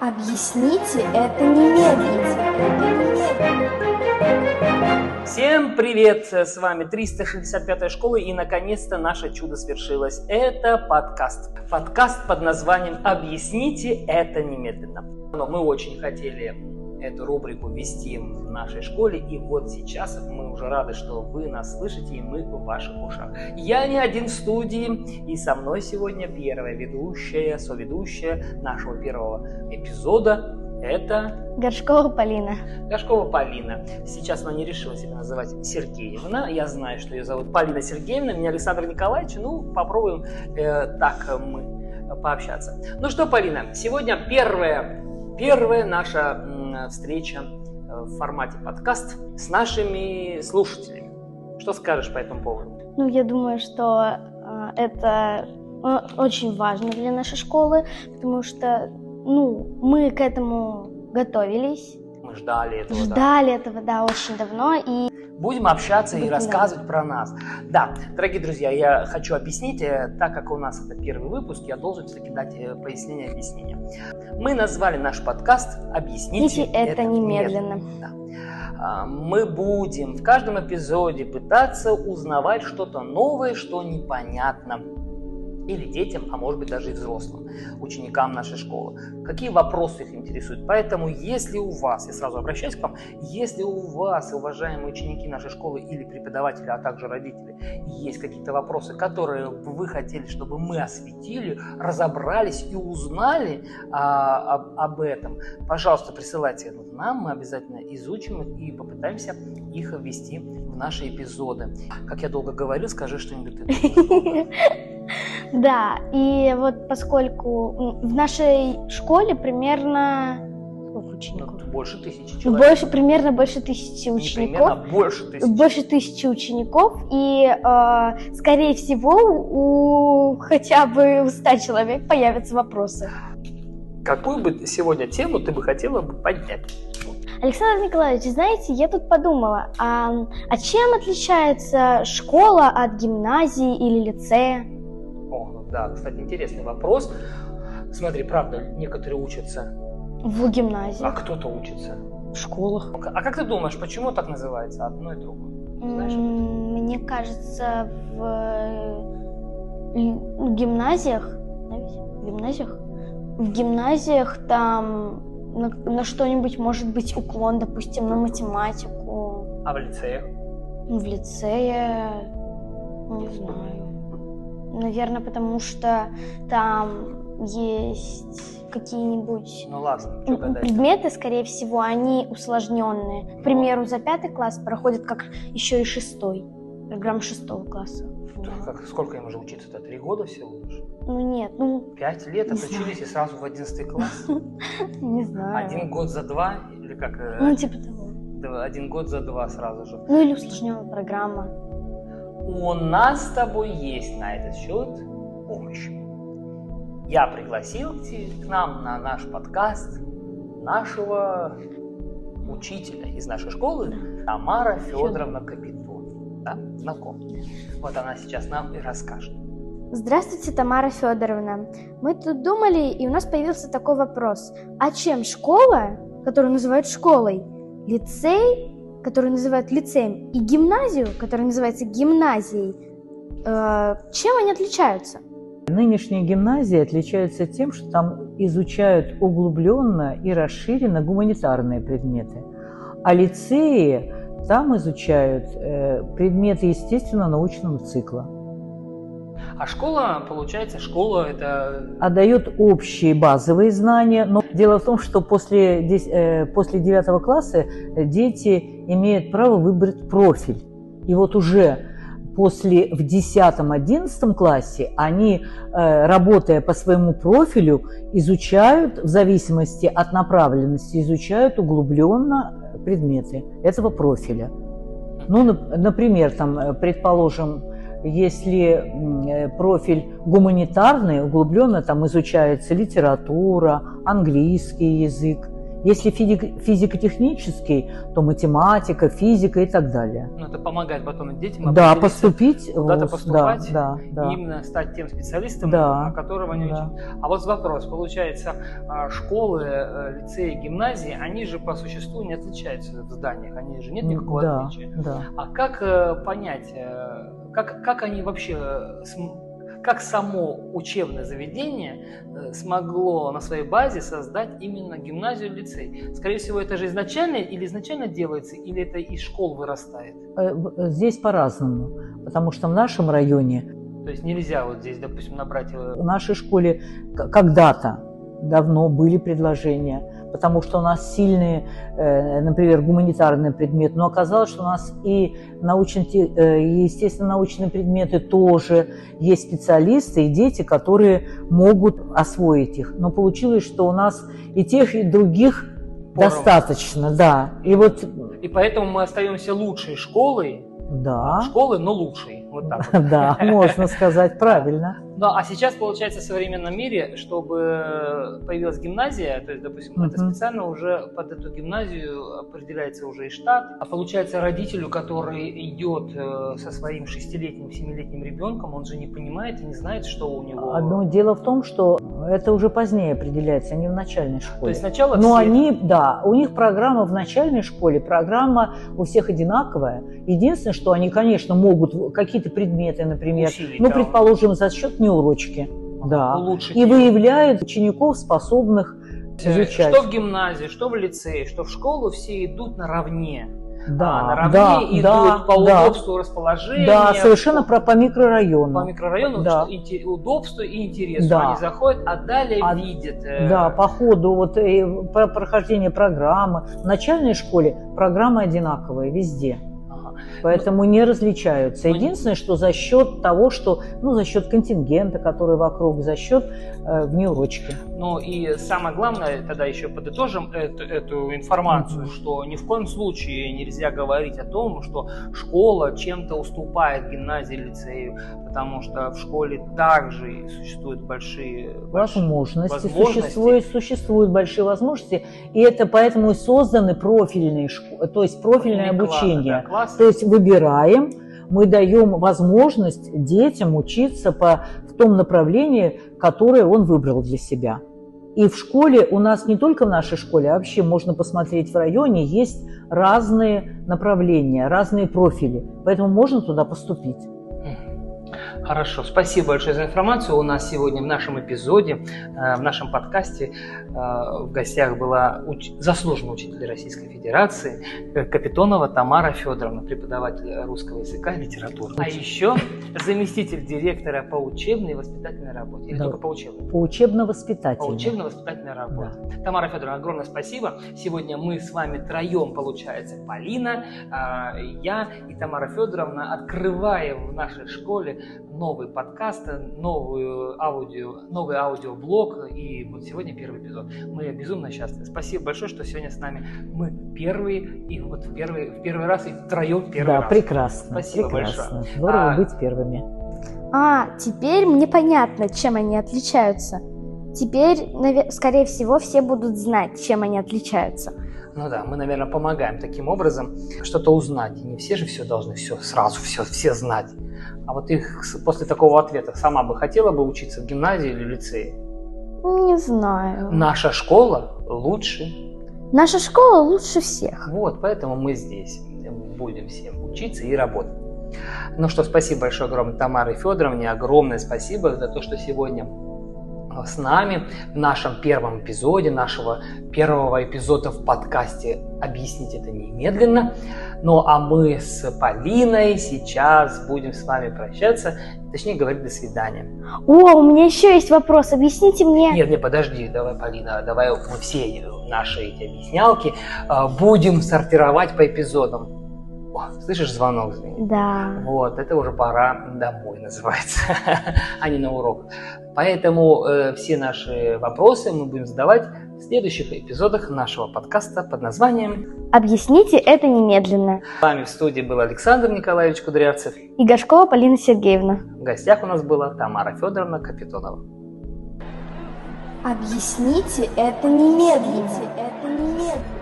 Объясните это немедленно. Всем привет! С вами 365-я школа и наконец-то наше чудо свершилось. Это подкаст. Подкаст под названием «Объясните это немедленно». Но мы очень хотели эту рубрику вести в нашей школе. И вот сейчас мы уже рады, что вы нас слышите, и мы в ваших ушах. Я не один в студии, и со мной сегодня первая ведущая, соведущая нашего первого эпизода. Это Горшкова Полина. Горшкова Полина. Сейчас она не решила себя называть Сергеевна. Я знаю, что ее зовут Полина Сергеевна, меня Александр Николаевич. Ну, попробуем э, так мы пообщаться. Ну что, Полина, сегодня первая, первая наша встреча э, в формате подкаст с нашими слушателями. Что скажешь по этому поводу? Ну, я думаю, что э, это э, очень важно для нашей школы, потому что, ну, мы к этому готовились. Мы ждали этого. Ждали да. этого, да, очень давно. И будем общаться и рассказывать про нас. Да, дорогие друзья, я хочу объяснить, э, так как у нас это первый выпуск, я должен все-таки дать э, пояснение, объяснение. Мы назвали наш подкаст «Объясните это, это немедленно». немедленно. Да. А, мы будем в каждом эпизоде пытаться узнавать что-то новое, что непонятно или детям, а может быть даже и взрослым, ученикам нашей школы. Какие вопросы их интересуют. Поэтому, если у вас, я сразу обращаюсь к вам, если у вас, уважаемые ученики нашей школы или преподаватели, а также родители, есть какие-то вопросы, которые вы хотели, чтобы мы осветили, разобрались и узнали а, об, об этом, пожалуйста, присылайте это нам, мы обязательно изучим их и попытаемся их ввести в наши эпизоды. Как я долго говорил, скажи что-нибудь ты. Да, и вот поскольку в нашей школе примерно сколько учеников? Ну, больше тысячи человек. Больше, примерно больше тысячи учеников. Не примерно, больше тысячи. Больше тысячи учеников, и, э, скорее всего, у хотя бы у 100 человек появятся вопросы. Какую бы сегодня тему ты бы хотела бы поднять? Александр Николаевич, знаете, я тут подумала, а, а чем отличается школа от гимназии или лицея? Да, кстати, интересный вопрос. Смотри, правда, некоторые учатся в гимназии. А кто-то учится в школах. А как ты думаешь, почему так называется одно и другое? Знаешь? Мне кажется, в гимназиях, в гимназиях, в гимназиях там на, на что-нибудь может быть уклон, допустим, на математику. А в лицеях? В лицее, не знаю. Наверное, потому что там есть какие-нибудь ну, ладно, предметы, скорее всего, они усложненные. К примеру, за пятый класс проходит как еще и шестой, программа шестого класса. Как, сколько им уже учиться-то? Три года всего лишь? Ну нет, ну... Пять лет отучились и сразу в одиннадцатый класс? Не знаю. Один год за два? Или как? Э, ну, типа того. Один год за два сразу же. Ну или усложненная программа у нас с тобой есть на этот счет помощь. Я пригласил к нам на наш подкаст нашего учителя из нашей школы Тамара Федоровна Капитон. Да, знаком. Вот она сейчас нам и расскажет. Здравствуйте, Тамара Федоровна. Мы тут думали, и у нас появился такой вопрос. А чем школа, которую называют школой, лицей которую называют лицеем, и гимназию, которая называется гимназией, э, чем они отличаются? Нынешние гимназии отличаются тем, что там изучают углубленно и расширенно гуманитарные предметы, а лицеи там изучают э, предметы естественно-научного цикла. А школа, получается, школа это... Отдает общие базовые знания, но дело в том, что после, э, после 9 класса дети имеют право выбрать профиль. И вот уже после в 10-11 классе они, э, работая по своему профилю, изучают в зависимости от направленности, изучают углубленно предметы этого профиля. Ну, например, там, э, предположим, если э, профиль гуманитарный, углубленно там изучается литература, английский язык, Если физик- физико-технический, то математика, физика и так далее. Ну, это помогает потом детям Да, поступить. куда-то поступать Да, да, да. именно стать тем специалистом, Да, о котором они да. учат. А вот вопрос, получается, а, школы, э, лицеи, гимназии, они же по существу не отличаются в зданиях, они же нет никакого да, отличия. да. А как э, понять, как, как они вообще, э, как само учебное заведение э, смогло на своей базе создать именно гимназию, лицей? Скорее всего, это же изначально или изначально делается, или это из школ вырастает? Э, Здесь по-разному, потому что в нашем районе, То есть нельзя вот здесь, допустим, набрать... в нашей школе когда-то давно были предложения, потому что у нас сильные, э, например, гуманитарный предмет, но оказалось, что у нас и научно, естественно, научные предметы тоже есть специалисты и дети, которые могут освоить их. Но получилось, что у нас и тех, и других Поровну. достаточно, да. И вот, И поэтому мы остаемся лучшей школой, да, школы, но лучшей. Вот так вот. да, можно сказать правильно. Ну, а сейчас, получается, в современном мире, чтобы появилась гимназия, то есть, допустим, это Мгм. специально уже под эту гимназию определяется уже и штат, а получается родителю, который идет э, со своим шестилетним, семилетним ребенком, он же не понимает и не знает, что у него... Одно дело в том, что это уже позднее определяется, не в начальной То школе. есть сначала Но все- они, да, у них программа в начальной школе, программа у всех одинаковая. Единственное, что они, конечно, могут какие-то предметы, например, Усилить, ну, да. предположим, за счет неурочки, да, улучшить и выявляют учеников, способных Э, изучать. Что в гимназии, что в лицее, что в школу, все идут наравне. Да, а наравне да, идут да, по да. удобству расположения. Да, совершенно по, про, по микрорайону. по микрорайону, Да. что удобству и интересу. Да. Они заходят, а далее А- видят. э, Да, по ходу вот, э, про прохождения программы. В начальной школе программы одинаковые везде. Поэтому не различаются. Единственное, что за счет того, что, ну, за счет контингента, который вокруг, за счет э, внеурочки. Ну и самое главное, тогда еще подытожим эту, эту информацию, Мгм. что ни в коем случае нельзя говорить о том, что школа чем-то уступает гимназии, лицею, потому что в школе также существуют большие, Возможности, возможности. Существуют, существуют большие возможности, и это поэтому и созданы профильные школы, то есть профильное классы, обучение. да, классы. То есть выбираем, мы даем возможность детям учиться по, в том направлении, которое он выбрал для себя. И в школе, у нас не только в нашей школе, а вообще можно посмотреть в районе, есть разные направления, разные профили. Поэтому можно туда поступить. Хорошо, спасибо большое за информацию. У нас сегодня в нашем эпизоде, э, в нашем подкасте э, в гостях была уч- заслуженный учитель Российской Федерации э, Капитонова Тамара Федоровна, преподаватель русского языка и литературы. А еще заместитель директора по учебной и воспитательной работе. Или Да. только по учебной? По учебно-воспитательной. По учебно-воспитательной работе. Тамара Федоровна, огромное спасибо. Сегодня мы с вами троем, получается, Полина, я и Тамара Федоровна открываем в нашей школе новый подкаст, новую аудио, новый аудиоблог. И вот сегодня первый эпизод. Мы безумно счастливы. Спасибо большое, что сегодня с нами мы первые, и вот в первый, в первый раз, и втроем первый да, раз. прекрасно. Спасибо прекрасно. большое. Здорово А, быть первыми. А, теперь мне понятно, чем они отличаются. Теперь, скорее всего, все будут знать, чем они отличаются. Ну да, мы, наверное, помогаем таким образом что-то узнать. И не все же все должны все сразу, все, все знать. А вот их после такого ответа сама бы хотела бы учиться в гимназии или лицее? Не знаю. Наша школа лучше. Наша школа лучше всех. Вот, поэтому мы здесь будем всем учиться и работать. Ну что, спасибо большое огромное Тамаре Федоровне, огромное спасибо за то, что сегодня с нами в нашем первом эпизоде, нашего первого эпизода в подкасте «Объяснить это немедленно». Ну а мы с Полиной сейчас будем с вами прощаться, точнее говорить до свидания. О, у меня еще есть вопрос. Объясните мне. Нет, нет, подожди, давай, Полина, давай мы все наши эти объяснялки э, будем сортировать по эпизодам. О, слышишь, звонок звенит? Да. Вот, это уже пора домой называется, а не на урок. Поэтому э, все наши вопросы мы будем задавать в следующих эпизодах нашего подкаста под названием Объясните это немедленно. С вами в студии был Александр Николаевич Кудрявцев. И Горшкова Полина Сергеевна. В гостях у нас была Тамара Федоровна Капитонова. Объясните это немедленно. это немедленно.